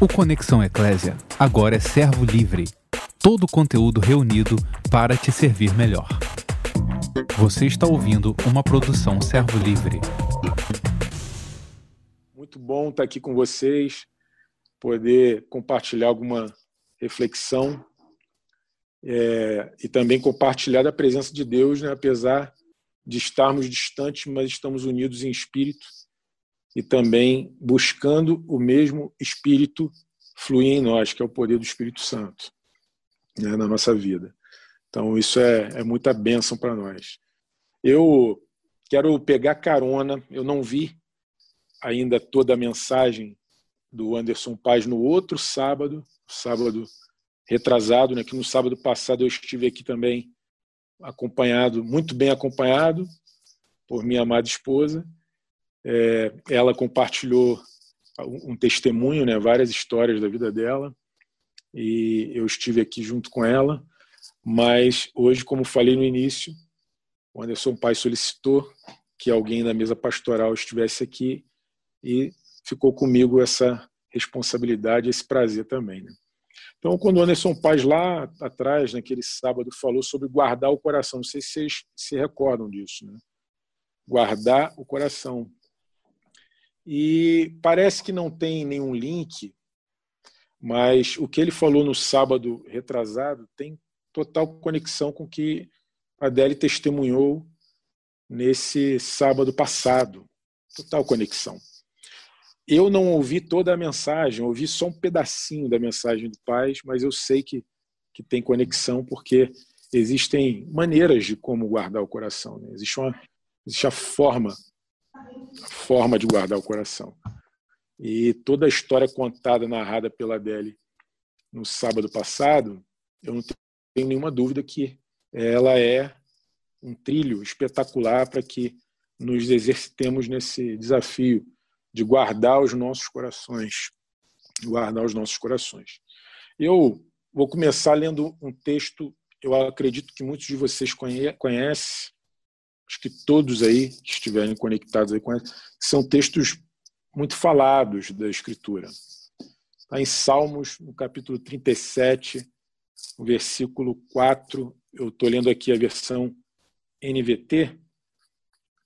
O Conexão Eclésia agora é servo livre. Todo o conteúdo reunido para te servir melhor. Você está ouvindo uma produção servo livre. Muito bom estar aqui com vocês, poder compartilhar alguma reflexão é, e também compartilhar da presença de Deus, né, apesar de estarmos distantes, mas estamos unidos em espírito e também buscando o mesmo Espírito fluir em nós, que é o poder do Espírito Santo né, na nossa vida. Então, isso é, é muita bênção para nós. Eu quero pegar carona, eu não vi ainda toda a mensagem do Anderson Paz no outro sábado, sábado retrasado, né, que no sábado passado eu estive aqui também acompanhado, muito bem acompanhado por minha amada esposa, é, ela compartilhou um testemunho, né, várias histórias da vida dela, e eu estive aqui junto com ela. Mas hoje, como falei no início, o Anderson Pai solicitou que alguém da mesa pastoral estivesse aqui e ficou comigo essa responsabilidade, esse prazer também. Né? Então, quando o Anderson Paz lá atrás, naquele sábado, falou sobre guardar o coração, não sei se vocês se recordam disso, né? Guardar o coração. E parece que não tem nenhum link, mas o que ele falou no sábado retrasado tem total conexão com o que a Adele testemunhou nesse sábado passado. Total conexão. Eu não ouvi toda a mensagem, ouvi só um pedacinho da mensagem do Paz, mas eu sei que, que tem conexão porque existem maneiras de como guardar o coração. Né? Existe, uma, existe a forma forma de guardar o coração. E toda a história contada, narrada pela Adele no sábado passado, eu não tenho nenhuma dúvida que ela é um trilho espetacular para que nos exercitemos nesse desafio de guardar os nossos corações, guardar os nossos corações. Eu vou começar lendo um texto, eu acredito que muitos de vocês conhecem, acho que todos aí que estiverem conectados aí com ela, são textos muito falados da Escritura. Está em Salmos, no capítulo 37, no versículo 4. Eu estou lendo aqui a versão NVT,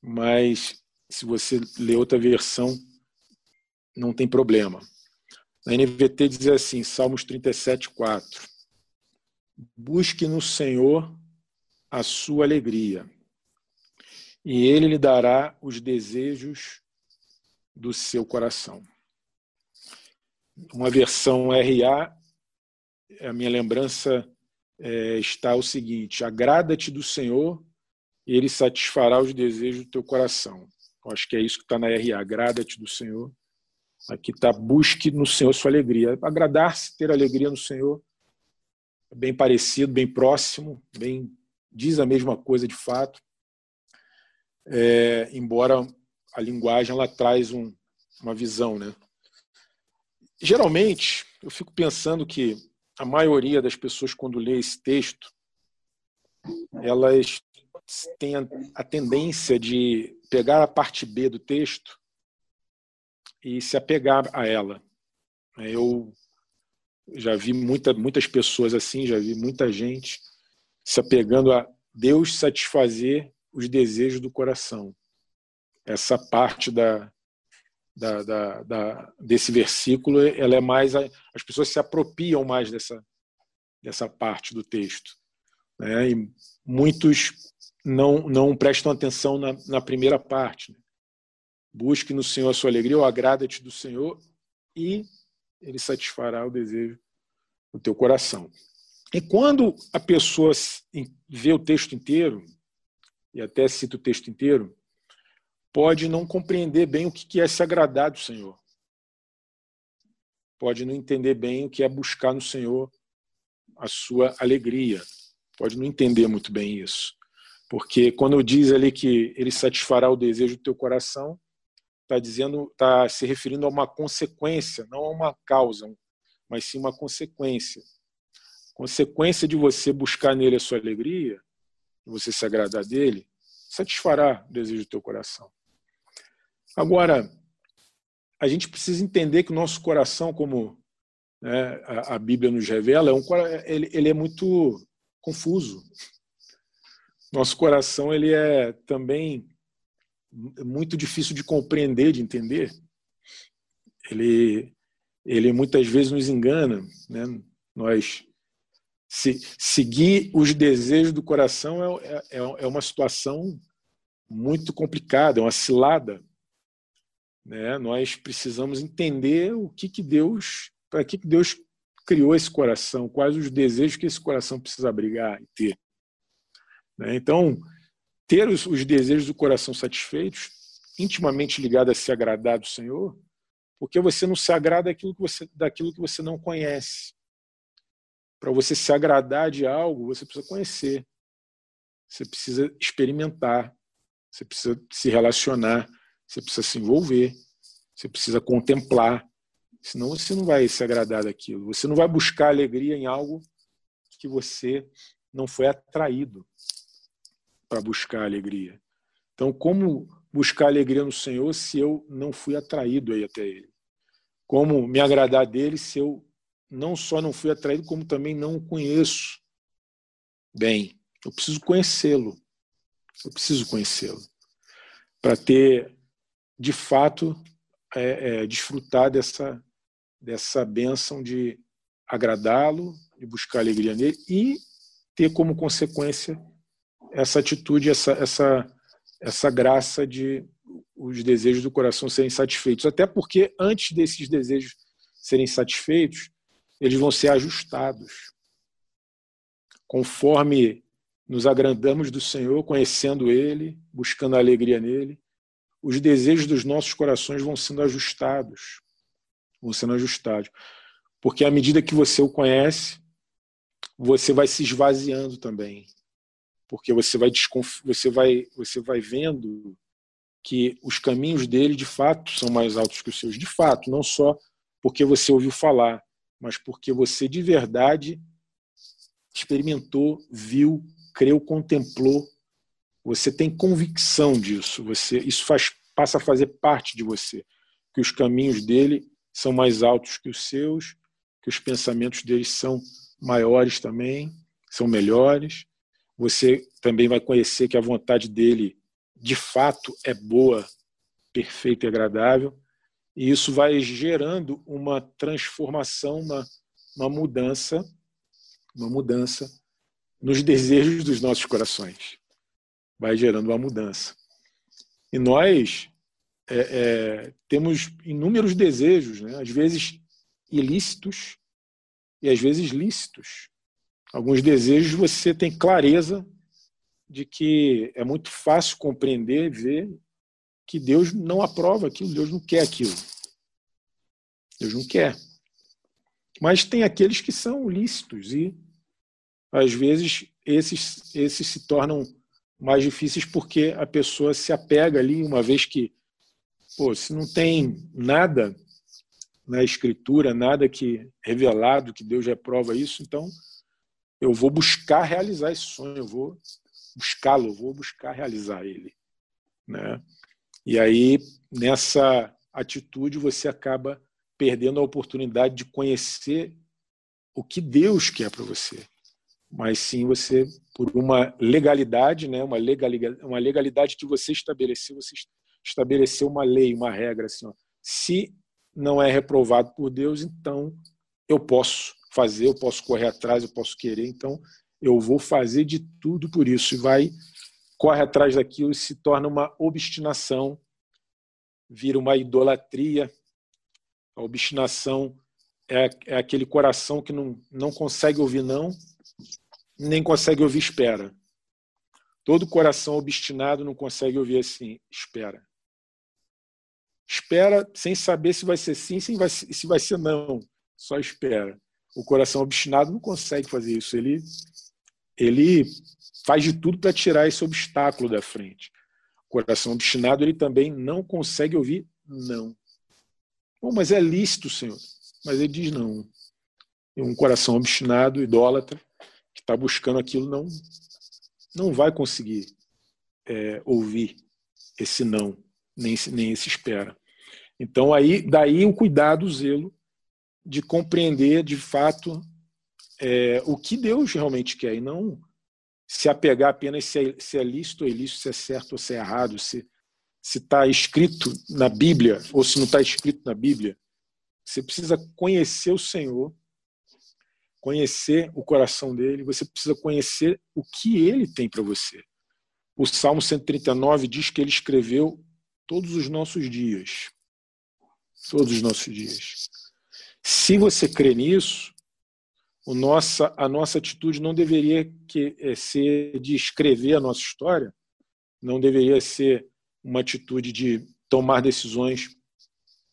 mas se você ler outra versão, não tem problema. Na NVT diz assim, Salmos 37, 4. Busque no Senhor a sua alegria e ele lhe dará os desejos do seu coração. Uma versão RA, a minha lembrança é, está o seguinte: agrada-te do Senhor e ele satisfará os desejos do teu coração. Eu acho que é isso que está na RA, agrada-te do Senhor. Aqui está, busque no Senhor sua alegria. Agradar-se, ter alegria no Senhor, é bem parecido, bem próximo, bem diz a mesma coisa de fato é, embora a linguagem ela traz um, uma visão, né? Geralmente, eu fico pensando que a maioria das pessoas quando lê esse texto, elas têm a tendência de pegar a parte B do texto e se apegar a ela. Eu já vi muita, muitas pessoas assim, já vi muita gente se apegando a Deus satisfazer os desejos do coração. Essa parte da, da, da, da, desse versículo, ela é mais as pessoas se apropriam mais dessa dessa parte do texto, né? E muitos não não prestam atenção na, na primeira parte. Né? Busque no Senhor a sua alegria, ou agrada-te do Senhor e ele satisfará o desejo do teu coração. E quando a pessoa vê o texto inteiro, e até cito o texto inteiro, pode não compreender bem o que é se agradar do Senhor. Pode não entender bem o que é buscar no Senhor a sua alegria. Pode não entender muito bem isso. Porque quando diz ali que ele satisfará o desejo do teu coração, está dizendo, está se referindo a uma consequência, não a uma causa, mas sim uma consequência. Consequência de você buscar nele a sua alegria você se agradar dele, satisfará o desejo do teu coração. Agora, a gente precisa entender que o nosso coração, como né, a, a, Bíblia nos revela, é um, ele, ele é muito confuso. Nosso coração ele é também muito difícil de compreender, de entender. Ele, ele muitas vezes nos engana. Né? Nós se, seguir os desejos do coração é, é, é uma situação muito complicada, é uma cilada. Né? Nós precisamos entender o que, que Deus, para que, que Deus criou esse coração, quais os desejos que esse coração precisa abrigar e ter. Né? Então, ter os, os desejos do coração satisfeitos, intimamente ligado a se agradar do Senhor, porque você não se agrada daquilo que você, daquilo que você não conhece. Para você se agradar de algo, você precisa conhecer, você precisa experimentar, você precisa se relacionar, você precisa se envolver, você precisa contemplar, senão você não vai se agradar daquilo. Você não vai buscar alegria em algo que você não foi atraído para buscar alegria. Então, como buscar alegria no Senhor se eu não fui atraído aí até Ele? Como me agradar dele se eu não só não fui atraído, como também não o conheço bem? Eu preciso conhecê-lo. Eu preciso conhecê-lo para ter, de fato, é, é, desfrutar dessa dessa bênção de agradá-lo, de buscar alegria nele e ter como consequência essa atitude, essa, essa, essa graça de os desejos do coração serem satisfeitos. Até porque antes desses desejos serem satisfeitos, eles vão ser ajustados. Conforme nos agrandamos do Senhor, conhecendo Ele, buscando a alegria nele, os desejos dos nossos corações vão sendo ajustados. Vão sendo ajustados. Porque à medida que você o conhece, você vai se esvaziando também porque você vai desconf... você vai você vai vendo que os caminhos dele de fato são mais altos que os seus, de fato, não só porque você ouviu falar, mas porque você de verdade experimentou, viu, creu, contemplou. Você tem convicção disso. Você isso faz passa a fazer parte de você, que os caminhos dele são mais altos que os seus, que os pensamentos dele são maiores também, são melhores você também vai conhecer que a vontade dele, de fato, é boa, perfeita e agradável. E isso vai gerando uma transformação, uma, uma mudança, uma mudança nos desejos dos nossos corações. Vai gerando uma mudança. E nós é, é, temos inúmeros desejos, né? às vezes ilícitos e às vezes lícitos alguns desejos você tem clareza de que é muito fácil compreender, ver que Deus não aprova aquilo, Deus não quer aquilo. Deus não quer. Mas tem aqueles que são lícitos e às vezes esses esses se tornam mais difíceis porque a pessoa se apega ali uma vez que pô, se não tem nada na escritura, nada que revelado que Deus reprova isso, então eu vou buscar realizar esse sonho, eu vou buscá-lo, vou buscar realizar ele, né? E aí nessa atitude você acaba perdendo a oportunidade de conhecer o que Deus quer para você, mas sim você por uma legalidade, né? Uma legalidade, uma legalidade que você estabeleceu, você estabeleceu uma lei, uma regra assim, ó. se não é reprovado por Deus, então eu posso fazer, eu posso correr atrás, eu posso querer, então eu vou fazer de tudo por isso. E vai, corre atrás daquilo e se torna uma obstinação, vira uma idolatria. A obstinação é, é aquele coração que não, não consegue ouvir não, nem consegue ouvir espera. Todo coração obstinado não consegue ouvir assim, espera. Espera sem saber se vai ser sim, se vai, se vai ser não. Só espera o coração obstinado não consegue fazer isso. Ele, ele faz de tudo para tirar esse obstáculo da frente. O coração obstinado ele também não consegue ouvir não. Bom, mas é lícito, Senhor. Mas ele diz não. Um coração obstinado, idólatra, que está buscando aquilo, não, não vai conseguir é, ouvir esse não, nem, nem esse espera. Então, aí, daí o cuidado, o zelo de compreender de fato é, o que Deus realmente quer e não se apegar apenas se é, se é lícito ou ilícito, se é certo ou se é errado, se está escrito na Bíblia ou se não está escrito na Bíblia. Você precisa conhecer o Senhor, conhecer o coração dele, você precisa conhecer o que ele tem para você. O Salmo 139 diz que ele escreveu todos os nossos dias. Todos os nossos dias. Se você crê nisso, o nossa, a nossa atitude não deveria que, é, ser de escrever a nossa história, não deveria ser uma atitude de tomar decisões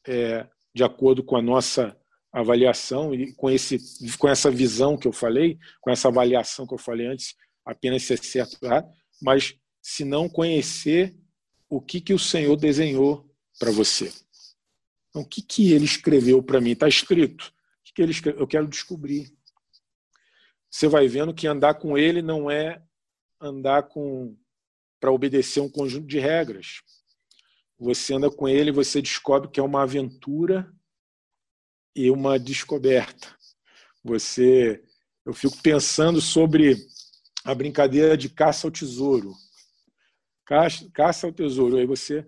é, de acordo com a nossa avaliação e com, esse, com essa visão que eu falei, com essa avaliação que eu falei antes, apenas ser certo mas se não conhecer o que, que o Senhor desenhou para você. Então, o que, que ele escreveu para mim? Está escrito. O que, que ele escreveu? Eu quero descobrir. Você vai vendo que andar com ele não é andar com para obedecer um conjunto de regras. Você anda com ele, você descobre que é uma aventura e uma descoberta. Você, eu fico pensando sobre a brincadeira de caça ao tesouro. Caça, caça ao tesouro. Aí você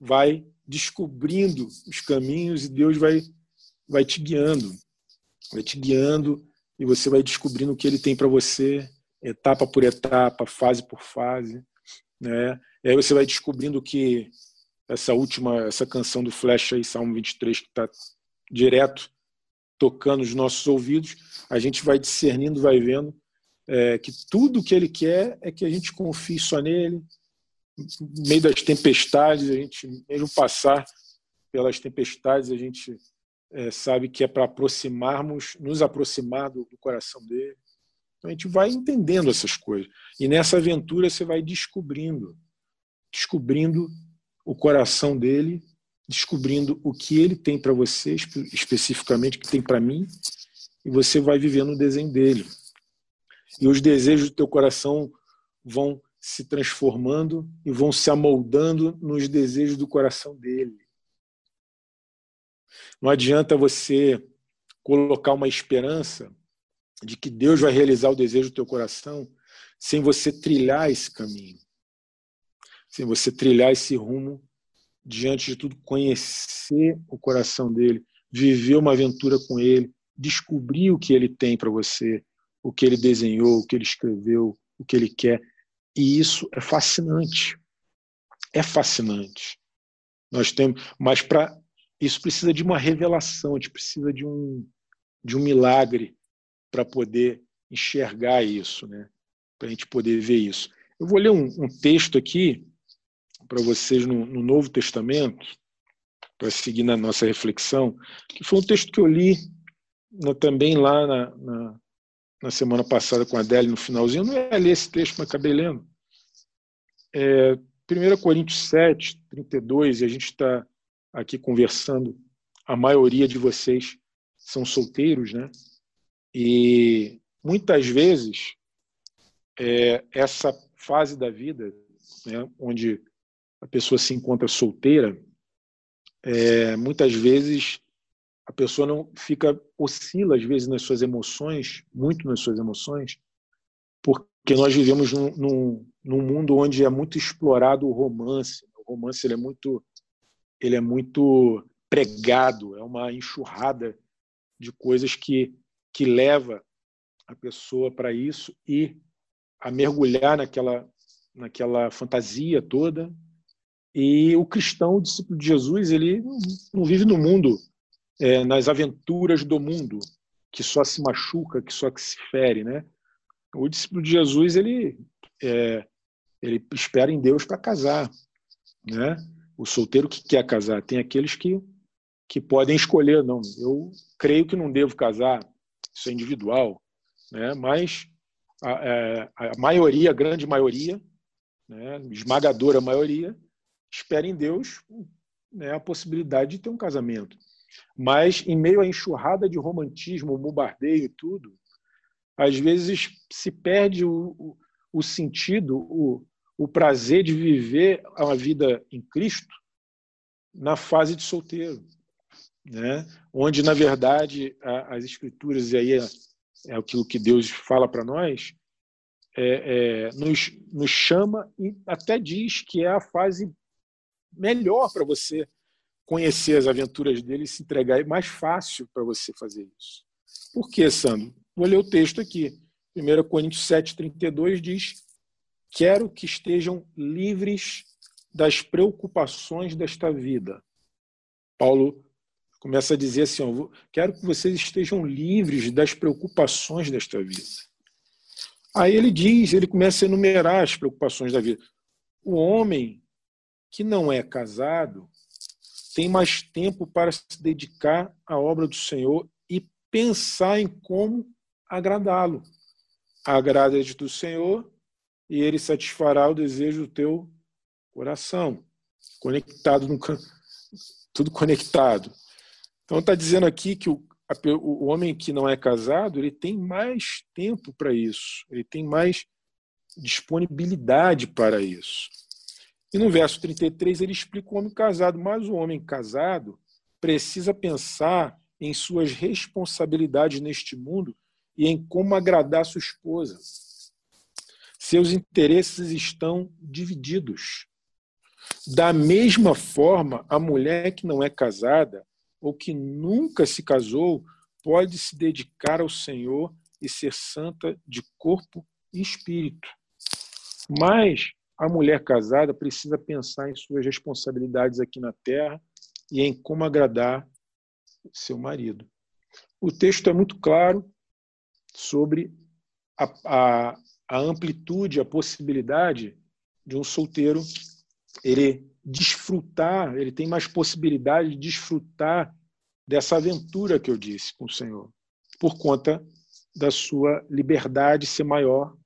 vai descobrindo os caminhos e Deus vai, vai te guiando. Vai te guiando e você vai descobrindo o que ele tem para você, etapa por etapa, fase por fase. Né? E aí você vai descobrindo que essa última, essa canção do Flash aí, Salmo 23, que está direto tocando os nossos ouvidos, a gente vai discernindo, vai vendo é, que tudo que ele quer é que a gente confie só nele, no meio das tempestades, a gente, mesmo passar pelas tempestades, a gente é, sabe que é para aproximarmos, nos aproximar do, do, coração dele. Então a gente vai entendendo essas coisas. E nessa aventura você vai descobrindo, descobrindo o coração dele, descobrindo o que ele tem para você, especificamente o que tem para mim, e você vai vivendo o desenho dele. E os desejos do teu coração vão se transformando e vão se amoldando nos desejos do coração dele. Não adianta você colocar uma esperança de que Deus vai realizar o desejo do teu coração sem você trilhar esse caminho, sem você trilhar esse rumo, diante de tudo, conhecer o coração dele, viver uma aventura com ele, descobrir o que ele tem para você, o que ele desenhou, o que ele escreveu, o que ele quer. E isso é fascinante. É fascinante. Nós temos, mas para isso precisa de uma revelação, a gente precisa de um de um milagre para poder enxergar isso, né? Para a gente poder ver isso. Eu vou ler um, um texto aqui para vocês no, no, Novo Testamento, para seguir na nossa reflexão, que foi um texto que eu li no, também lá na, na, na, semana passada com a Adele no finalzinho. Eu não ia ler esse texto, mas acabei lendo. É, 1 Coríntios 7, 32, e a gente está aqui conversando. A maioria de vocês são solteiros, né? E muitas vezes é, essa fase da vida, né, onde a pessoa se encontra solteira, é, muitas vezes a pessoa não fica oscila às vezes nas suas emoções, muito nas suas emoções, porque nós vivemos num, num, num mundo onde é muito explorado o romance. O romance ele é muito ele é muito pregado, é uma enxurrada de coisas que que leva a pessoa para isso e a mergulhar naquela naquela fantasia toda. E o cristão, o discípulo de Jesus, ele não vive no mundo, é, nas aventuras do mundo, que só se machuca, que só que se fere, né? O discípulo de Jesus, ele é, ele espera em Deus para casar, né? O solteiro que quer casar, tem aqueles que que podem escolher, não, eu creio que não devo casar, isso é individual, né? Mas a, é, a maioria, a grande maioria, né, esmagadora maioria, espera em Deus né, a possibilidade de ter um casamento. Mas, em meio à enxurrada de romantismo, bombardeio e tudo, às vezes se perde o, o, o sentido, o, o prazer de viver a vida em Cristo na fase de solteiro, né? onde, na verdade, a, as escrituras, e aí é, é aquilo que Deus fala para nós, é, é, nos, nos chama e até diz que é a fase melhor para você conhecer as aventuras dele e se entregar. É mais fácil para você fazer isso. Por quê, Sandro? Vou ler o texto aqui. 1 Coríntios 7, 32 diz: Quero que estejam livres das preocupações desta vida. Paulo começa a dizer assim: Quero que vocês estejam livres das preocupações desta vida. Aí ele diz, ele começa a enumerar as preocupações da vida. O homem que não é casado tem mais tempo para se dedicar à obra do Senhor e pensar em como agradá-lo. Agrada-te do Senhor e ele satisfará o desejo do teu coração. Conectado no tudo conectado. Então está dizendo aqui que o, o homem que não é casado ele tem mais tempo para isso, ele tem mais disponibilidade para isso. E no verso 33 ele explica o homem casado, mas o homem casado precisa pensar em suas responsabilidades neste mundo e em como agradar sua esposa. Seus interesses estão divididos. Da mesma forma, a mulher que não é casada ou que nunca se casou pode se dedicar ao Senhor e ser santa de corpo e espírito. Mas a mulher casada precisa pensar em suas responsabilidades aqui na terra e em como agradar seu marido. O texto é muito claro sobre a, a, a amplitude, a possibilidade de um solteiro ele desfrutar, ele tem mais possibilidade de desfrutar dessa aventura que eu disse com o Senhor, por conta da sua liberdade ser maior.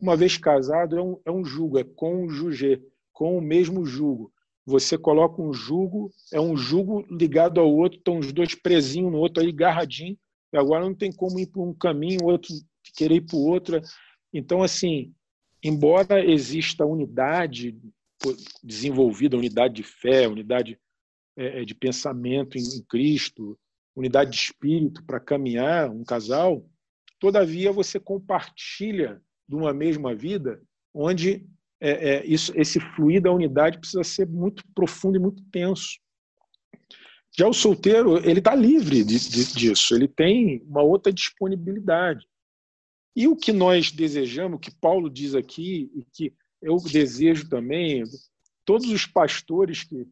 Uma vez casado, é um, é um jugo, é cônjuge, com o mesmo jugo. Você coloca um jugo, é um jugo ligado ao outro, estão os dois presinhos no outro aí, garradinho, e agora não tem como ir para um caminho, outro querer ir para o outro. Então, assim, embora exista unidade desenvolvida, unidade de fé, unidade é, é, de pensamento em Cristo, unidade de espírito para caminhar um casal, todavia você compartilha de uma mesma vida, onde é, é, isso, esse fluir da unidade precisa ser muito profundo e muito tenso. Já o solteiro, ele está livre de, de, disso, ele tem uma outra disponibilidade. E o que nós desejamos, o que Paulo diz aqui, e que eu desejo também, todos os pastores que,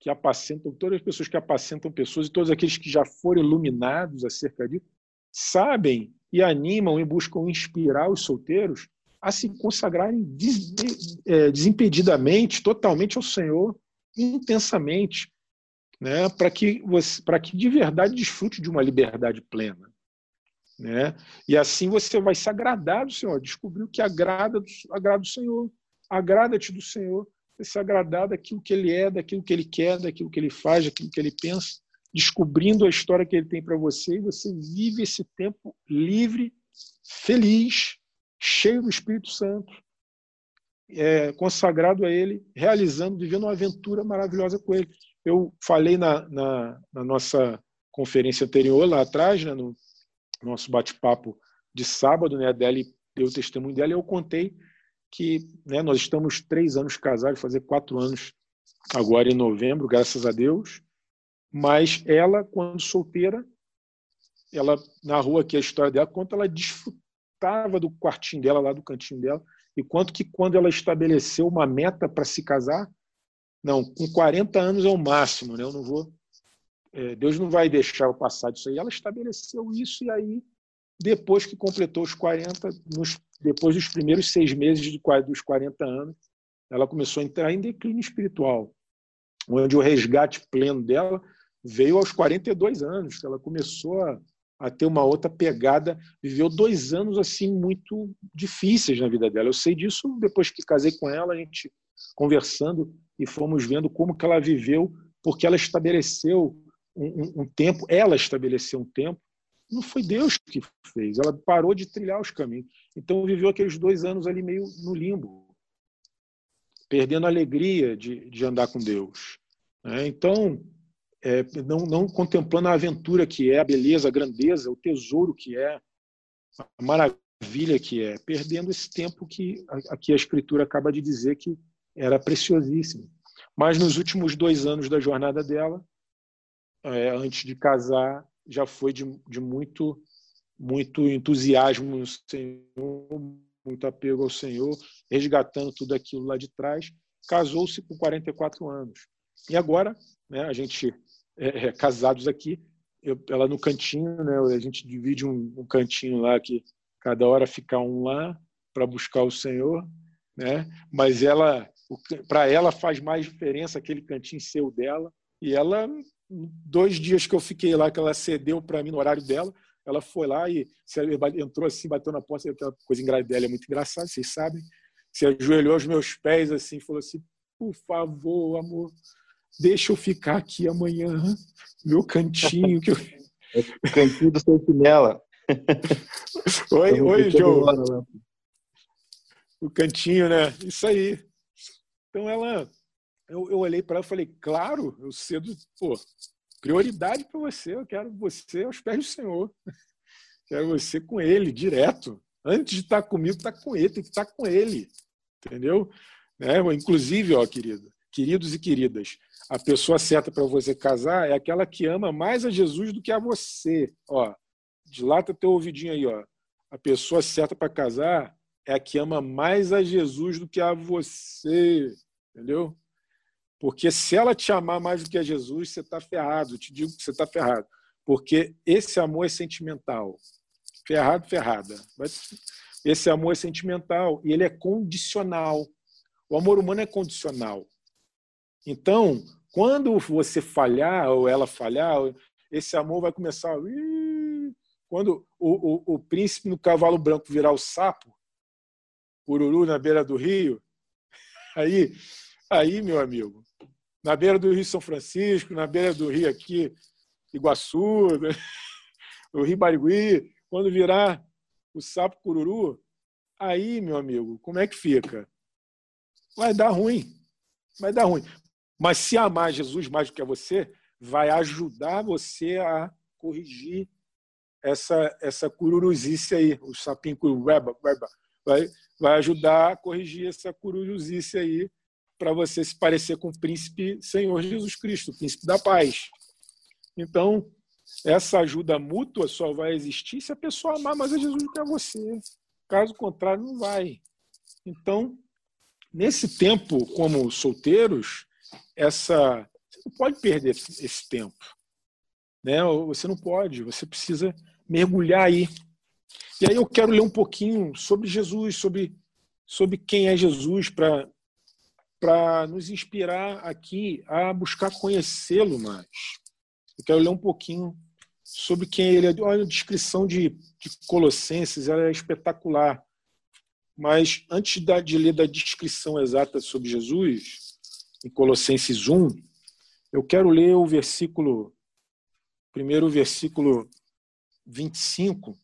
que apacentam, todas as pessoas que apacentam pessoas e todos aqueles que já foram iluminados acerca disso, sabem e animam e buscam inspirar os solteiros a se consagrarem é, desimpedidamente, totalmente ao Senhor, intensamente, né, para que você, para que de verdade desfrute de uma liberdade plena. Né? E assim você vai se agradar do Senhor, descobrir o que agrada, agrada do Senhor. Agrada-te do Senhor, se agradar daquilo que Ele é, daquilo que Ele quer, daquilo que Ele faz, daquilo que Ele pensa, descobrindo a história que Ele tem para você, e você vive esse tempo livre, feliz, cheio do Espírito Santo, é, consagrado a Ele, realizando, vivendo uma aventura maravilhosa com Ele. Eu falei na, na, na nossa conferência anterior, lá atrás, né, no, nosso bate-papo de sábado, né? A Deli deu o testemunho dela e eu contei que né, nós estamos três anos casados, fazer quatro anos agora em novembro, graças a Deus. Mas ela, quando solteira, ela narrou aqui a história dela, quanto ela desfrutava do quartinho dela, lá do cantinho dela, e quanto que quando ela estabeleceu uma meta para se casar, não, com 40 anos é o máximo, né? Eu não vou Deus não vai deixar eu passar disso aí. Ela estabeleceu isso e aí, depois que completou os 40, nos, depois dos primeiros seis meses de, dos 40 anos, ela começou a entrar em declínio espiritual, onde o resgate pleno dela veio aos 42 anos, ela começou a, a ter uma outra pegada, viveu dois anos assim muito difíceis na vida dela. Eu sei disso depois que casei com ela, a gente conversando e fomos vendo como que ela viveu, porque ela estabeleceu um, um, tempo, ela estabeleceu um tempo, não foi Deus que fez, ela parou de trilhar os caminhos. Então viveu aqueles dois anos ali meio no limbo, perdendo a alegria de, de andar com Deus. Né? Então, é, não, não contemplando a aventura que é, a beleza, a grandeza, o tesouro que é, a maravilha que é, perdendo esse tempo que aqui a Escritura acaba de dizer que era preciosíssimo. Mas nos últimos dois anos da jornada dela, é, antes de casar, já foi de, de muito, muito entusiasmo no Senhor, muito apego ao Senhor, resgatando tudo aquilo lá de trás. Casou-se com 44 anos. E agora, né, a gente é, é, casados aqui, eu, ela no cantinho, né, a gente divide um, um cantinho lá que cada hora fica um lá para buscar o Senhor, né? Mas ela para ela faz mais diferença aquele cantinho seu dela. E ela, dois dias que eu fiquei lá, que ela cedeu para mim no horário dela, ela foi lá e entrou assim, bateu na porta, aquela coisa dela é muito engraçada, vocês sabem. Se ajoelhou aos meus pés assim, falou assim: por favor, amor, deixa eu ficar aqui amanhã, meu cantinho. Que eu... o cantinho do sentinela. oi, oi, João. O cantinho, né? Isso aí. Então ela, eu, eu olhei para ela e falei, claro, eu cedo, pô, prioridade para você, eu quero você aos pés do Senhor. Quero você com Ele, direto. Antes de estar tá comigo, estar tá com Ele, tem que estar tá com Ele. Entendeu? Né? Inclusive, ó, querido, queridos e queridas, a pessoa certa para você casar é aquela que ama mais a Jesus do que a você. Ó, dilata teu ouvidinho aí, ó. A pessoa certa para casar é a que ama mais a Jesus do que a você. Entendeu? Porque se ela te amar mais do que a Jesus, você está ferrado. Eu te digo que você está ferrado. Porque esse amor é sentimental. Ferrado, ferrada. Esse amor é sentimental e ele é condicional. O amor humano é condicional. Então, quando você falhar ou ela falhar, esse amor vai começar. Quando o, o, o príncipe no cavalo branco virar o sapo, Ururu na beira do rio, aí Aí, meu amigo, na beira do Rio São Francisco, na beira do rio aqui, Iguaçu, o Rio Barigui, quando virar o sapo cururu, aí, meu amigo, como é que fica? Vai dar ruim. Vai dar ruim. Mas se amar Jesus mais do que a você, vai ajudar você a corrigir essa essa cururuzice aí, o sapinho cururu, vai, vai ajudar a corrigir essa cururuzice aí para você se parecer com o príncipe Senhor Jesus Cristo, o príncipe da paz. Então, essa ajuda mútua só vai existir se a pessoa amar mais a Jesus do que a você. Caso contrário, não vai. Então, nesse tempo, como solteiros, essa você não pode perder esse tempo. Né? Você não pode, você precisa mergulhar aí. E aí eu quero ler um pouquinho sobre Jesus, sobre, sobre quem é Jesus, para para nos inspirar aqui a buscar conhecê-lo mais. Eu quero ler um pouquinho sobre quem ele é. Olha, a descrição de, de Colossenses ela é espetacular. Mas antes de ler da descrição exata sobre Jesus, em Colossenses 1, eu quero ler o versículo, primeiro o versículo 25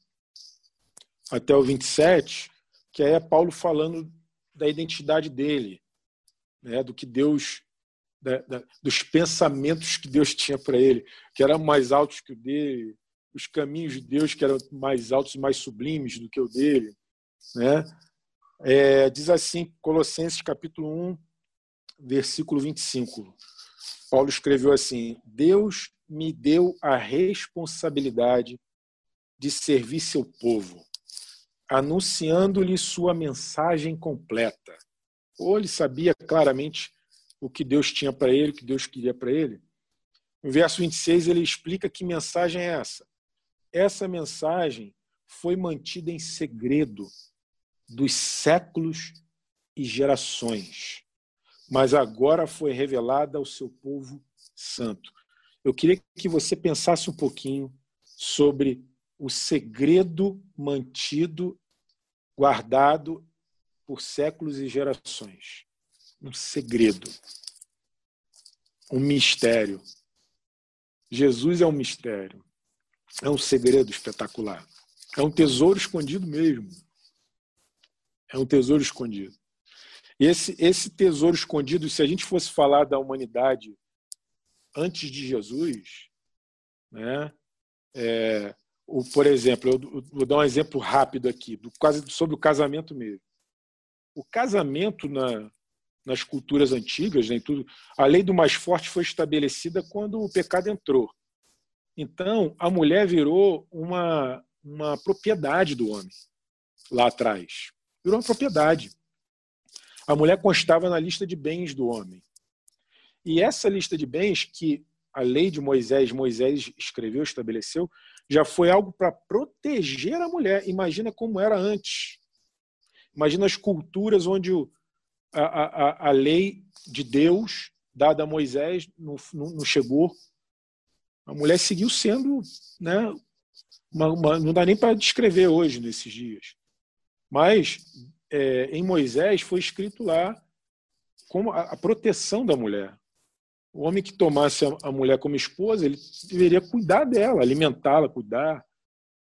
até o 27, que é Paulo falando da identidade dele né, do que Deus, da, da, dos pensamentos que Deus tinha para ele, que eram mais altos que o dele, os caminhos de Deus que eram mais altos e mais sublimes do que o dele. Né? É, diz assim, Colossenses capítulo 1, versículo 25. Paulo escreveu assim: Deus me deu a responsabilidade de servir seu povo, anunciando-lhe sua mensagem completa ou ele sabia claramente o que Deus tinha para ele, o que Deus queria para ele. No verso 26, ele explica que mensagem é essa. Essa mensagem foi mantida em segredo dos séculos e gerações, mas agora foi revelada ao seu povo santo. Eu queria que você pensasse um pouquinho sobre o segredo mantido, guardado por séculos e gerações. Um segredo, um mistério. Jesus é um mistério, é um segredo espetacular, é um tesouro escondido mesmo. É um tesouro escondido. E esse, esse tesouro escondido, se a gente fosse falar da humanidade antes de Jesus, né? É, o, por exemplo, eu vou dar um exemplo rápido aqui, do, sobre o casamento mesmo. O casamento na, nas culturas antigas, né, tudo, a lei do mais forte foi estabelecida quando o pecado entrou. Então, a mulher virou uma, uma propriedade do homem lá atrás. Virou uma propriedade. A mulher constava na lista de bens do homem. E essa lista de bens que a lei de Moisés, Moisés escreveu, estabeleceu, já foi algo para proteger a mulher. Imagina como era antes. Imagina as culturas onde a, a, a lei de Deus, dada a Moisés, não, não, não chegou. A mulher seguiu sendo, né, uma, uma, não dá nem para descrever hoje, nesses dias. Mas é, em Moisés foi escrito lá como a, a proteção da mulher. O homem que tomasse a mulher como esposa, ele deveria cuidar dela, alimentá-la, cuidar.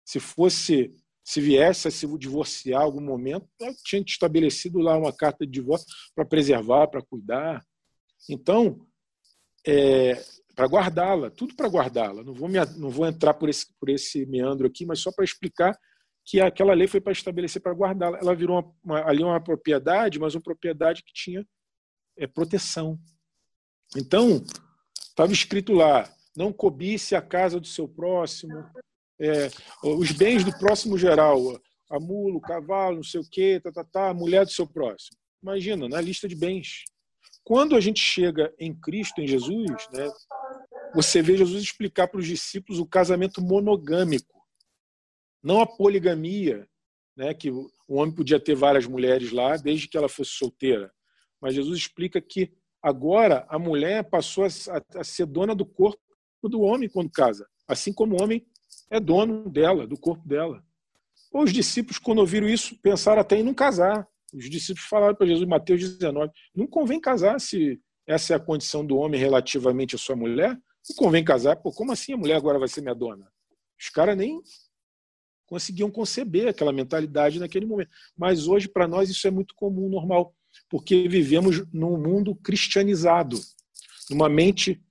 Se fosse, se viesse a se divorciar em algum momento, tinha estabelecido lá uma carta de divórcio para preservar, para cuidar. Então, é, para guardá-la, tudo para guardá-la. Não vou, não vou entrar por esse, por esse meandro aqui, mas só para explicar que aquela lei foi para estabelecer, para guardá-la. Ela virou uma, uma, ali uma propriedade, mas uma propriedade que tinha é, proteção. Então, estava escrito lá: não cobice a casa do seu próximo, é, os bens do próximo geral, a mula, o cavalo, não sei o quê, tá, tá, tá, a mulher do seu próximo. Imagina, na lista de bens. Quando a gente chega em Cristo, em Jesus, né, você vê Jesus explicar para os discípulos o casamento monogâmico, não a poligamia, né, que o homem podia ter várias mulheres lá, desde que ela fosse solteira. Mas Jesus explica que Agora, a mulher passou a, ser dona do corpo do homem quando casa, assim como o homem é dono dela, do corpo dela. Os discípulos, quando ouviram isso, pensaram até em não casar. Os discípulos falaram para Jesus, Mateus 19, não convém casar se essa é a condição do homem relativamente à sua mulher. Não convém casar. Pô, como assim a mulher agora vai ser minha dona? Os caras nem conseguiam conceber aquela mentalidade naquele momento. Mas hoje, para nós, isso é muito comum, normal porque vivemos num mundo cristianizado, numa mente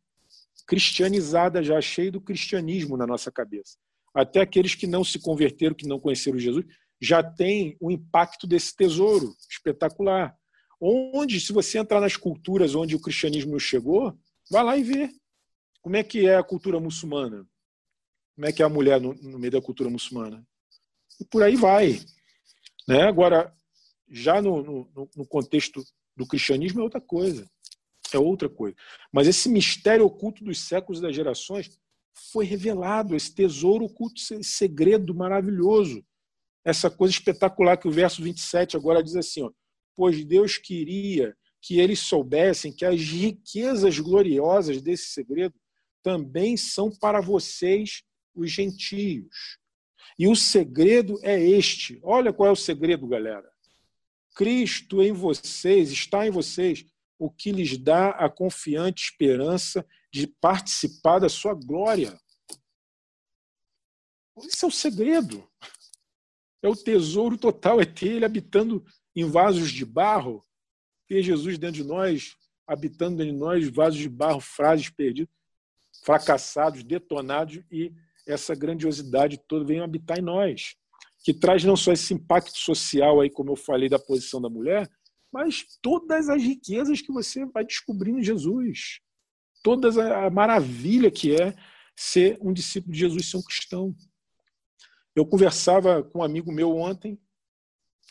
cristianizada já, cheio do cristianismo na nossa cabeça. Até aqueles que não se converteram, que não conheceram Jesus, já têm o impacto desse tesouro espetacular. Onde, se você entrar nas culturas onde o cristianismo chegou, vá lá e vê como é que é a cultura muçulmana, como é que é a mulher no, no meio da cultura muçulmana. E por aí vai. Né? Agora, já no, no, no contexto do cristianismo é outra coisa. É outra coisa. Mas esse mistério oculto dos séculos e das gerações foi revelado, esse tesouro oculto, esse segredo maravilhoso. Essa coisa espetacular que o verso 27 agora diz assim: ó, Pois Deus queria que eles soubessem que as riquezas gloriosas desse segredo também são para vocês, os gentios. E o segredo é este. Olha qual é o segredo, galera. Cristo em vocês, está em vocês, o que lhes dá a confiante esperança de participar da sua glória. Esse é o segredo. É o tesouro total, é ter ele habitando em vasos de barro, ter Jesus dentro de nós, habitando dentro de nós, vasos de barro, frases perdidas, fracassados, detonados, e essa grandiosidade toda vem habitar em nós que traz não só esse impacto social aí, como eu falei, da posição da mulher, mas todas as riquezas que você vai descobrindo em Jesus. Toda a maravilha que é ser um discípulo de Jesus, ser um cristão. Eu conversava com um amigo meu ontem,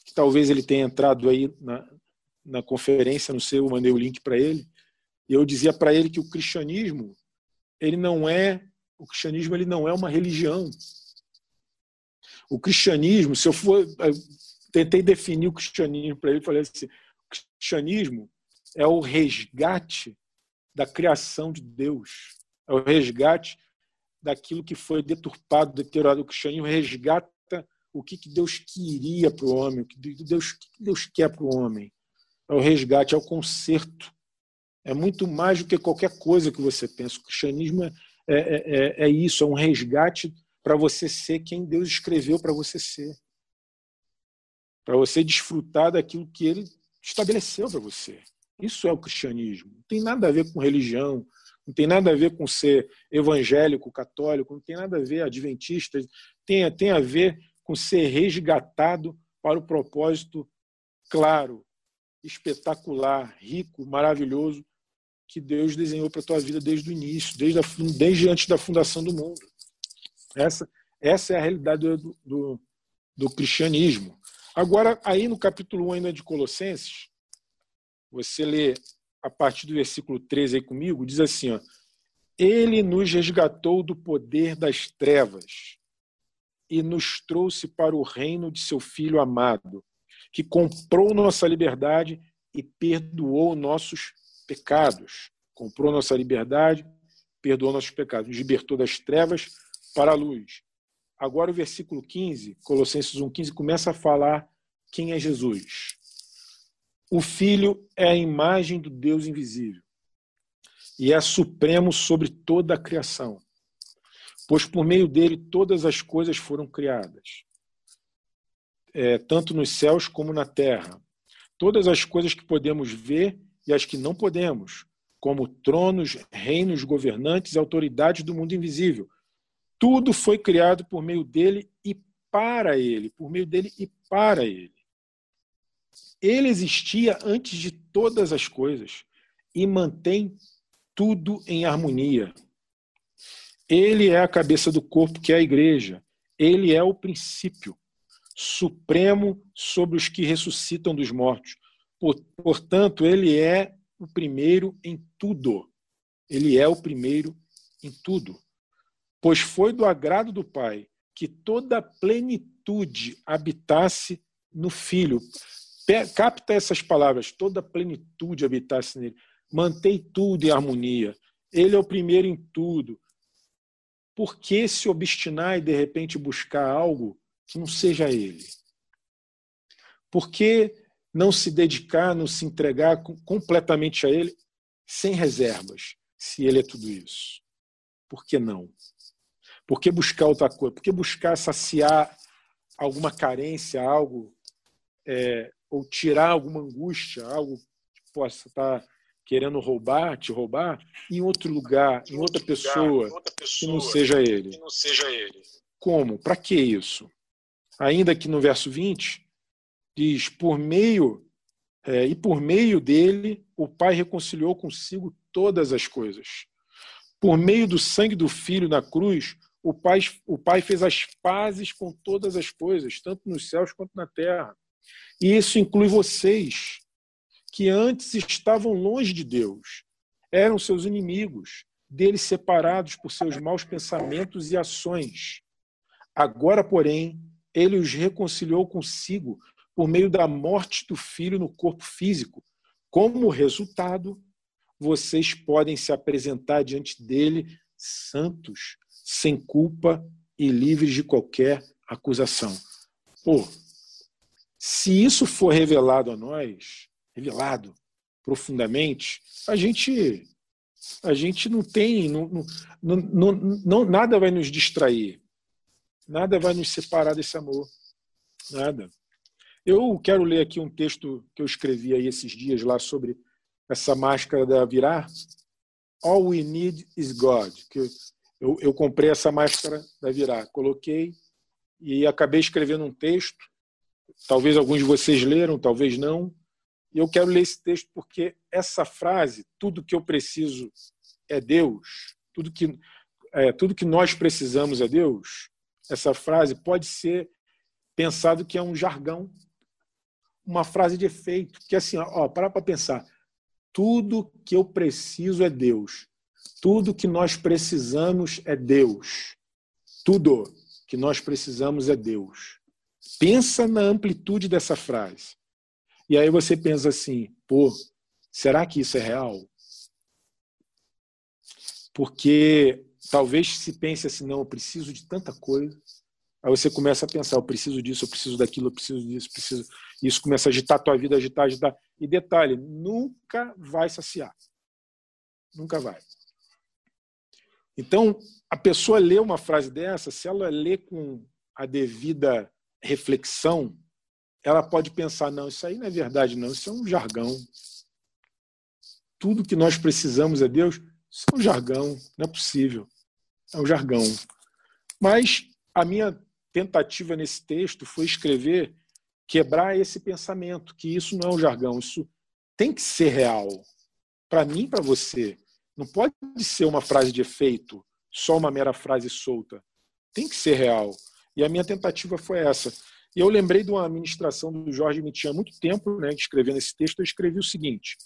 que talvez ele tenha entrado aí na, na conferência, não sei, eu mandei o link para ele, e eu dizia para ele que o cristianismo, ele não é, o cristianismo ele não é uma religião, o cristianismo, se eu for. Eu tentei definir o cristianismo para ele, falei assim: o cristianismo é o resgate da criação de Deus, é o resgate daquilo que foi deturpado, deteriorado. O cristianismo resgata o que Deus queria para o homem, o que Deus, o que Deus quer para o homem. É o resgate, é o conserto. É muito mais do que qualquer coisa que você pensa. O cristianismo é, é, é, é isso, é um resgate para você ser quem Deus escreveu para você ser. Para você desfrutar daquilo que ele estabeleceu para você. Isso é o cristianismo. Não tem nada a ver com religião, não tem nada a ver com ser evangélico, católico, não tem nada a ver adventista, tem, tem a ver com ser resgatado para o propósito claro, espetacular, rico, maravilhoso que Deus desenhou para a tua vida desde o início, desde, a, desde antes da fundação do mundo. Essa, essa é a realidade do, do, do cristianismo. Agora, aí no capítulo 1 ainda de Colossenses, você lê a partir do versículo 13 aí comigo, diz assim, ó, ele nos resgatou do poder das trevas e nos trouxe para o reino de seu Filho amado, que comprou nossa liberdade e perdoou nossos pecados. Comprou nossa liberdade, perdoou nossos pecados, nos libertou das trevas para a luz. Agora o versículo 15, Colossenses 1,15, começa a falar quem é Jesus. O Filho é a imagem do Deus invisível e é supremo sobre toda a criação, pois por meio dele todas as coisas foram criadas, é, tanto nos céus como na terra. Todas as coisas que podemos ver e as que não podemos, como tronos, reinos, governantes e autoridades do mundo invisível. Tudo foi criado por meio dele e para ele, por meio dele e para ele. Ele existia antes de todas as coisas e mantém tudo em harmonia. Ele é a cabeça do corpo, que é a igreja. Ele é o princípio supremo sobre os que ressuscitam dos mortos. Portanto, ele é o primeiro em tudo. Ele é o primeiro em tudo. Pois foi do agrado do Pai que toda a plenitude habitasse no Filho. Capta essas palavras, toda plenitude habitasse nele. Mantém tudo em harmonia. Ele é o primeiro em tudo. Por que se obstinar e de repente buscar algo que não seja ele? Por que não se dedicar, não se entregar completamente a Ele, sem reservas, se Ele é tudo isso? Por que não? Por que buscar outra coisa? Por que buscar saciar alguma carência, algo, é, ou tirar alguma angústia, algo que possa estar querendo roubar, te roubar, em outro lugar, em outra, pessoa, outra pessoa, que não seja ele? Que não seja ele. Como? Para que isso? Ainda que no verso 20, diz: por meio é, e por meio dele o Pai reconciliou consigo todas as coisas. Por meio do sangue do Filho na cruz, o Pai, o Pai fez as pazes com todas as coisas, tanto nos céus quanto na terra. E isso inclui vocês, que antes estavam longe de Deus, eram seus inimigos, deles separados por seus maus pensamentos e ações. Agora, porém, ele os reconciliou consigo por meio da morte do filho no corpo físico. Como resultado, vocês podem se apresentar diante dele santos, sem culpa e livres de qualquer acusação. Pô, se isso for revelado a nós, revelado profundamente, a gente a gente não tem, não, não, não, não, nada vai nos distrair, nada vai nos separar desse amor, nada. Eu quero ler aqui um texto que eu escrevi aí esses dias lá sobre essa máscara da Virar. All we need is God. Que eu, eu comprei essa máscara da Virar, coloquei e acabei escrevendo um texto. Talvez alguns de vocês leram, talvez não. E eu quero ler esse texto porque essa frase, tudo que eu preciso é Deus, tudo que, é, tudo que nós precisamos é Deus, essa frase pode ser pensado que é um jargão uma frase de efeito, que assim, ó, para para pensar. Tudo que eu preciso é Deus. Tudo que nós precisamos é Deus. Tudo que nós precisamos é Deus. Pensa na amplitude dessa frase. E aí você pensa assim, pô, será que isso é real? Porque talvez se pense assim, não, eu preciso de tanta coisa, Aí você começa a pensar, eu preciso disso, eu preciso daquilo, eu preciso disso, preciso. Isso começa a agitar a tua vida, agitar, agitar. E detalhe, nunca vai saciar. Nunca vai. Então, a pessoa lê uma frase dessa, se ela lê com a devida reflexão, ela pode pensar: não, isso aí não é verdade, não, isso é um jargão. Tudo que nós precisamos é Deus, Isso é um jargão, não é possível. É um jargão. Mas a minha tentativa nesse texto foi escrever, quebrar esse pensamento, que isso não é um jargão, isso tem que ser real. Para mim, para você. Não pode ser uma frase de efeito, só uma mera frase solta. Tem que ser real. E a minha tentativa foi essa. E eu lembrei de uma administração do Jorge Mitian há muito tempo, né, escrevendo esse texto, eu escrevi o seguinte.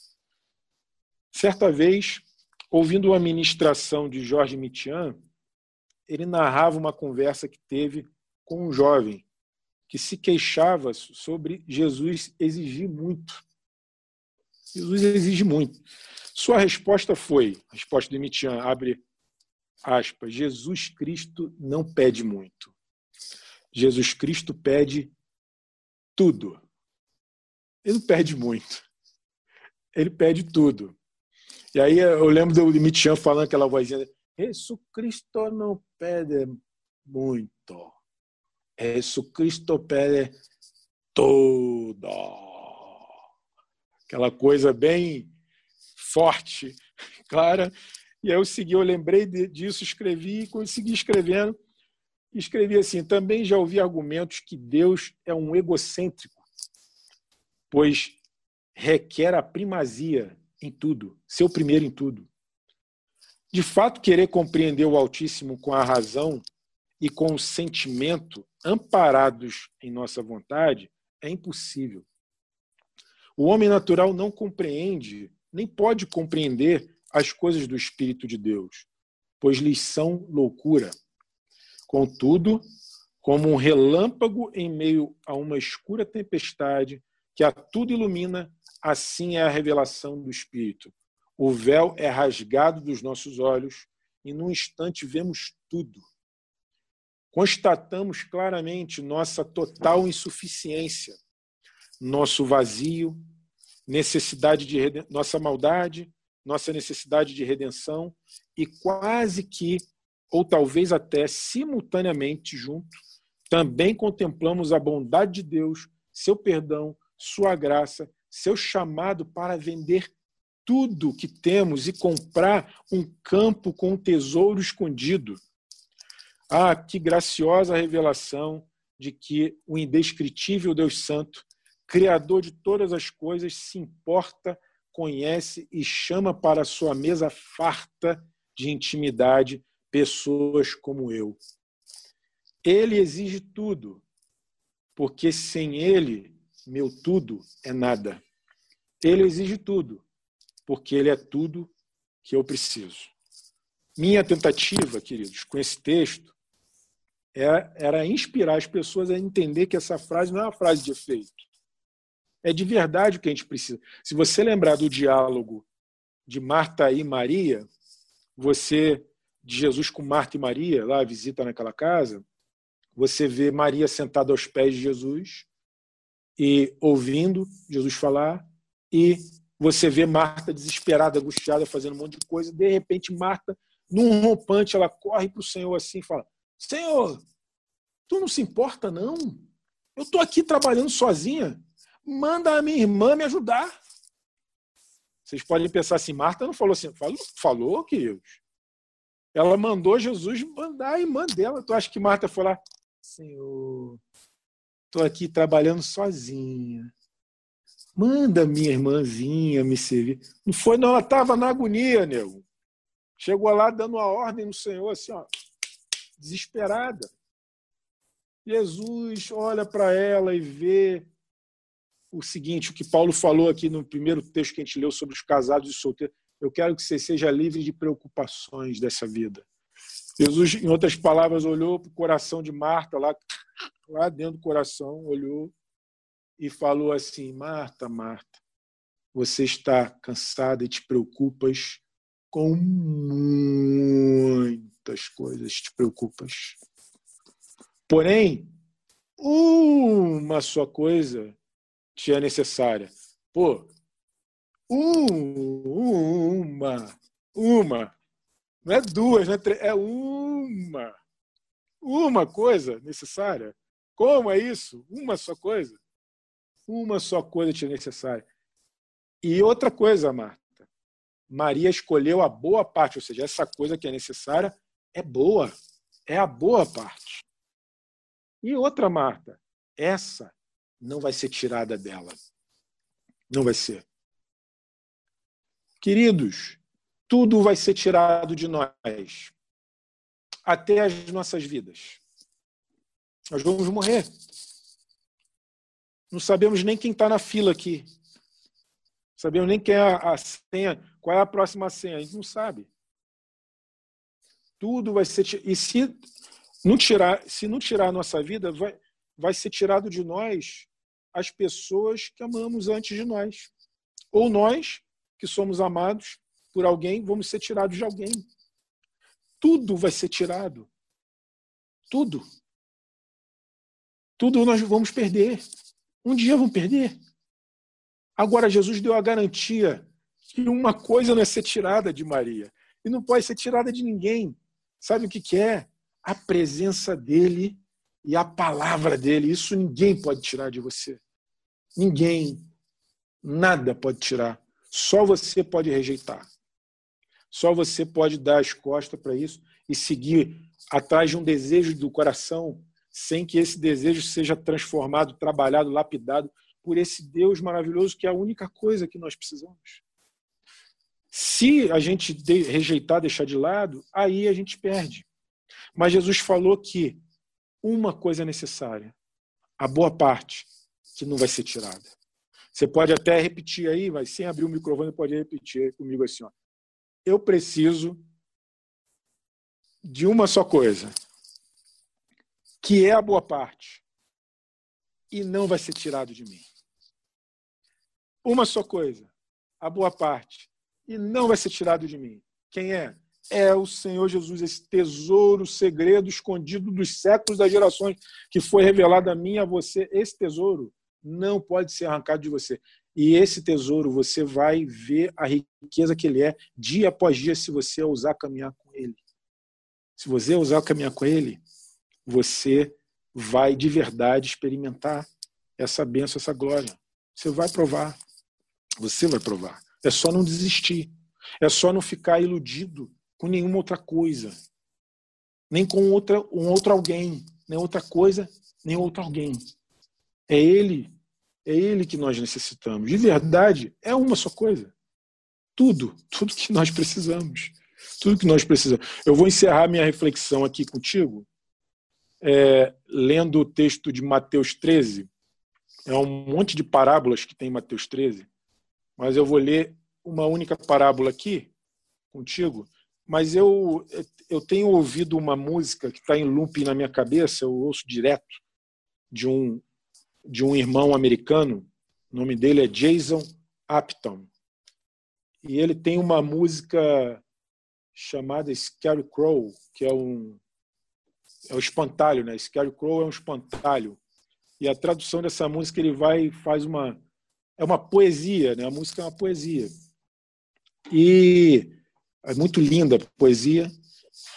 Certa vez, ouvindo uma ministração de Jorge Mitian, ele narrava uma conversa que teve com um jovem que se queixava sobre Jesus exigir muito. Jesus exige muito. Sua resposta foi, a resposta do Mitian, abre aspas, Jesus Cristo não pede muito. Jesus Cristo pede tudo. Ele não pede muito. Ele pede tudo. E aí eu lembro do Mitian falando aquela vozinha, Jesus Cristo não pede muito. Jesus Cristo pede tudo. Aquela coisa bem forte, clara. E aí eu segui, eu lembrei disso, escrevi e consegui escrevendo. Escrevi assim: também já ouvi argumentos que Deus é um egocêntrico, pois requer a primazia em tudo, ser o primeiro em tudo. De fato, querer compreender o Altíssimo com a razão e com o sentimento amparados em nossa vontade é impossível. O homem natural não compreende, nem pode compreender as coisas do Espírito de Deus, pois lhes são loucura. Contudo, como um relâmpago em meio a uma escura tempestade que a tudo ilumina, assim é a revelação do Espírito. O véu é rasgado dos nossos olhos e num instante vemos tudo. Constatamos claramente nossa total insuficiência, nosso vazio, necessidade de nossa maldade, nossa necessidade de redenção e quase que ou talvez até simultaneamente junto, também contemplamos a bondade de Deus, seu perdão, sua graça, seu chamado para vender tudo que temos e comprar um campo com um tesouro escondido. Ah, que graciosa revelação de que o indescritível Deus Santo, Criador de todas as coisas, se importa, conhece e chama para sua mesa farta de intimidade pessoas como eu. Ele exige tudo, porque sem ele, meu tudo é nada. Ele exige tudo, porque ele é tudo que eu preciso. Minha tentativa, queridos, com esse texto, era, é, era inspirar as pessoas a entender que essa frase não é uma frase de efeito. É de verdade o que a gente precisa. Se você lembrar do diálogo de Marta e Maria, você de Jesus com Marta e Maria, lá a visita naquela casa, você vê Maria sentada aos pés de Jesus e ouvindo Jesus falar e você vê Marta desesperada, angustiada, fazendo um monte de coisa. De repente, Marta, num rompante, ela corre para o Senhor assim e fala: Senhor, tu não se importa, não? Eu estou aqui trabalhando sozinha. Manda a minha irmã me ajudar. Vocês podem pensar assim: Marta não falou assim, falou, falou queridos. Ela mandou Jesus mandar a irmã dela. Tu acha que Marta foi lá? Senhor, estou aqui trabalhando sozinha. Manda minha irmãzinha me servir. Não foi, não, ela estava na agonia, nego. Chegou lá dando uma ordem no Senhor, assim, ó, desesperada. Jesus olha para ela e vê o seguinte, o que Paulo falou aqui no primeiro texto que a gente leu sobre os casados e solteiros. Eu quero que você seja livre de preocupações dessa vida. Jesus, em outras palavras, olhou para o coração de Marta, lá, lá dentro do coração, olhou e falou assim: Marta, Marta, você está cansada e te preocupas com muitas coisas, te preocupas. Porém, uma só coisa te é necessária. Pô, uma, uma, não é duas, não é três, é uma. Uma coisa necessária. Como é isso? Uma só coisa? Uma só coisa te é necessária. E outra coisa, Marta, Maria escolheu a boa parte, ou seja, essa coisa que é necessária é boa, é a boa parte. E outra, Marta, essa não vai ser tirada dela. Não vai ser. Queridos, tudo vai ser tirado de nós, até as nossas vidas. Nós vamos morrer. Não sabemos nem quem está na fila aqui. Sabemos nem quem é a senha, qual é a próxima senha. A gente não sabe. Tudo vai ser. E se não tirar, se não tirar a nossa vida, vai, vai ser tirado de nós as pessoas que amamos antes de nós. Ou nós, que somos amados por alguém, vamos ser tirados de alguém. Tudo vai ser tirado. Tudo. Tudo nós vamos perder. Um dia vamos perder. Agora, Jesus deu a garantia que uma coisa não é ser tirada de Maria. E não pode ser tirada de ninguém. Sabe o que, que é? A presença dele e a palavra dele. Isso ninguém pode tirar de você. Ninguém. Nada pode tirar. Só você pode rejeitar. Só você pode dar as costas para isso e seguir atrás de um desejo do coração sem que esse desejo seja transformado, trabalhado, lapidado por esse Deus maravilhoso que é a única coisa que nós precisamos. Se a gente rejeitar, deixar de lado, aí a gente perde. Mas Jesus falou que uma coisa é necessária, a boa parte, que não vai ser tirada. Você pode até repetir aí, mas sem abrir o microfone, pode repetir comigo assim: ó. Eu preciso de uma só coisa que é a boa parte, e não vai ser tirado de mim. Uma só coisa, a boa parte, e não vai ser tirado de mim. Quem é? É o Senhor Jesus, esse tesouro segredo escondido dos séculos das gerações que foi revelado a mim a você. Esse tesouro não pode ser arrancado de você. E esse tesouro você vai ver a riqueza que ele é dia após dia se você ousar caminhar com ele. Se você ousar caminhar com ele, você vai de verdade experimentar essa benção, essa glória. Você vai provar. Você vai provar. É só não desistir. É só não ficar iludido com nenhuma outra coisa. Nem com outra, um outro alguém. Nem outra coisa, nem outro alguém. É Ele. É Ele que nós necessitamos. De verdade, é uma só coisa. Tudo. Tudo que nós precisamos. Tudo que nós precisamos. Eu vou encerrar minha reflexão aqui contigo é, lendo o texto de Mateus 13, é um monte de parábolas que tem em Mateus 13, mas eu vou ler uma única parábola aqui contigo. Mas eu, eu tenho ouvido uma música que está em looping na minha cabeça, eu ouço direto, de um, de um irmão americano, o nome dele é Jason Apton. E ele tem uma música chamada Scarecrow, que é um, é o espantalho, né? Scarecrow é um espantalho. E a tradução dessa música ele vai faz uma é uma poesia, né? A música é uma poesia. E é muito linda a poesia.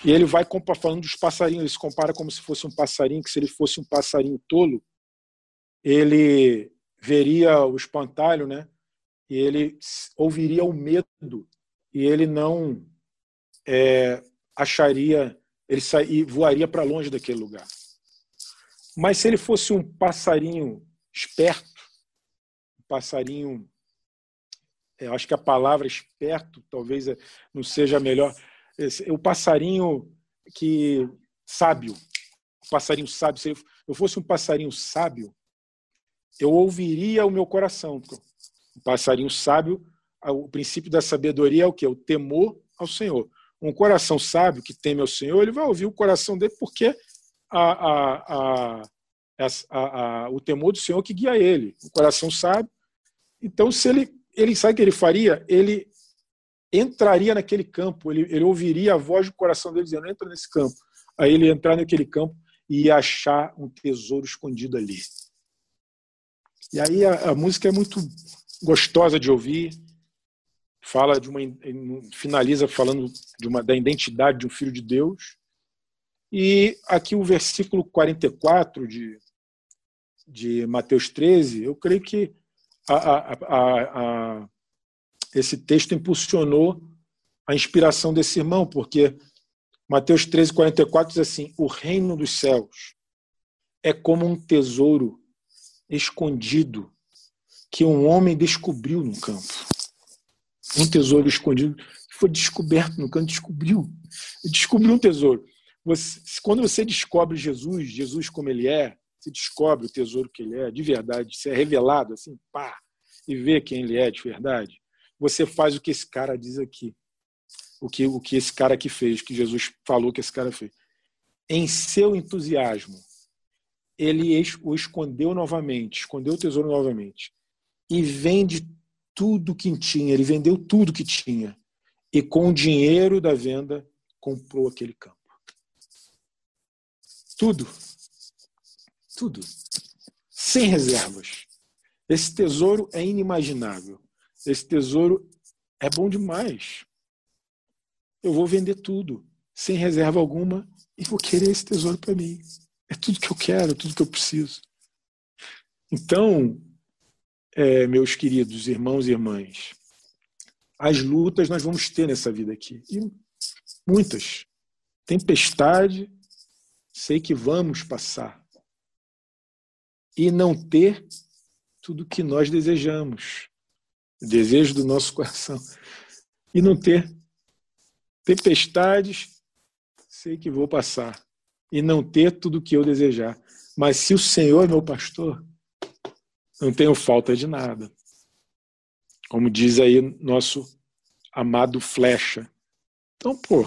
E ele vai falando dos passarinhos, ele se compara como se fosse um passarinho, que se ele fosse um passarinho tolo, ele veria o espantalho, né? E ele ouviria o medo e ele não é, acharia ele sair, voaria para longe daquele lugar. Mas se ele fosse um passarinho esperto, um passarinho, eu acho que a palavra esperto talvez não seja a melhor, o passarinho que sábio, o passarinho sábio, se eu fosse um passarinho sábio, eu ouviria o meu coração. O passarinho sábio, o princípio da sabedoria é o que? O temor ao Senhor um coração sábio que teme ao Senhor, ele vai ouvir o coração dele porque a, a, a, o temor do Senhor que guia ele, o coração sábio. Então, se ele, ele sabe o que ele faria? Ele entraria naquele campo, ele, ele ouviria a voz do coração dele dizendo: entra nesse campo. Aí ele entrar naquele campo e achar um tesouro escondido ali. E aí a, a música é muito gostosa de ouvir, fala de uma finaliza falando de uma da identidade de um filho de Deus. E aqui o versículo 44 de de Mateus 13, eu creio que a, a, a, esse texto impulsionou a inspiração desse irmão, porque Mateus 13, 44 diz assim: O reino dos céus é como um tesouro escondido que um homem descobriu no campo. Um tesouro escondido foi descoberto no campo, descobriu. Descobriu um tesouro. Você, quando você descobre Jesus, Jesus como ele é, você descobre o tesouro que ele é, de verdade, você é revelado assim, pá, e vê quem ele é de verdade, você faz o que esse cara diz aqui. O que, o que esse cara aqui fez, que Jesus falou que esse cara fez. Em seu entusiasmo, ele o escondeu novamente, escondeu o tesouro novamente. E vende tudo que tinha, ele vendeu tudo que tinha. E com o dinheiro da venda, comprou aquele campo. Tudo. Tudo. Sem reservas. Esse tesouro é inimaginável. Esse tesouro é bom demais. Eu vou vender tudo, sem reserva alguma, e vou querer esse tesouro para mim. É tudo que eu quero, tudo que eu preciso. Então, é, meus queridos irmãos e irmãs, as lutas nós vamos ter nessa vida aqui. E muitas. Tempestade, sei que vamos passar. E não ter tudo que nós desejamos. Desejo do nosso coração. E não ter tempestades, sei que vou passar e não ter tudo o que eu desejar. Mas se o Senhor é meu pastor, não tenho falta de nada. Como diz aí nosso amado Flecha. Então, pô,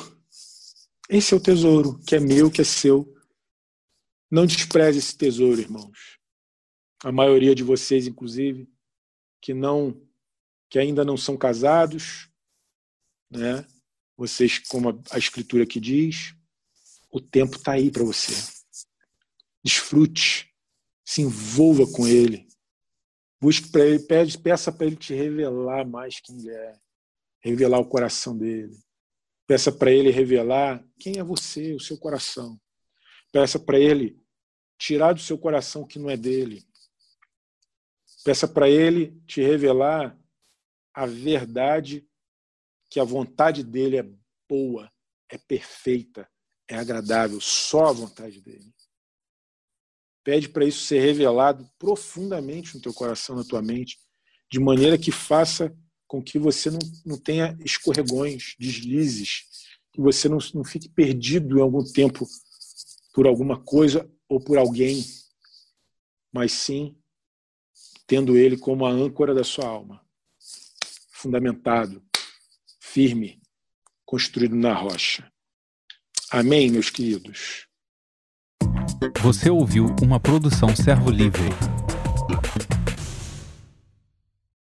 esse é o tesouro, que é meu, que é seu. Não despreze esse tesouro, irmãos. A maioria de vocês, inclusive, que não que ainda não são casados, né? Vocês, como a escritura aqui diz, o tempo está aí para você. Desfrute, se envolva com ele. Busque para ele, pede, peça para ele te revelar mais quem ele é, revelar o coração dele. Peça para ele revelar quem é você, o seu coração. Peça para ele tirar do seu coração o que não é dele. Peça para ele te revelar a verdade que a vontade dele é boa, é perfeita, é agradável, só a vontade dele. Pede para isso ser revelado profundamente no teu coração, na tua mente, de maneira que faça com que você não, não tenha escorregões, deslizes, que você não, não fique perdido em algum tempo por alguma coisa ou por alguém, mas sim tendo ele como a âncora da sua alma, fundamentado, firme, construído na rocha. Amém, meus queridos. Você ouviu uma produção Servo Livre.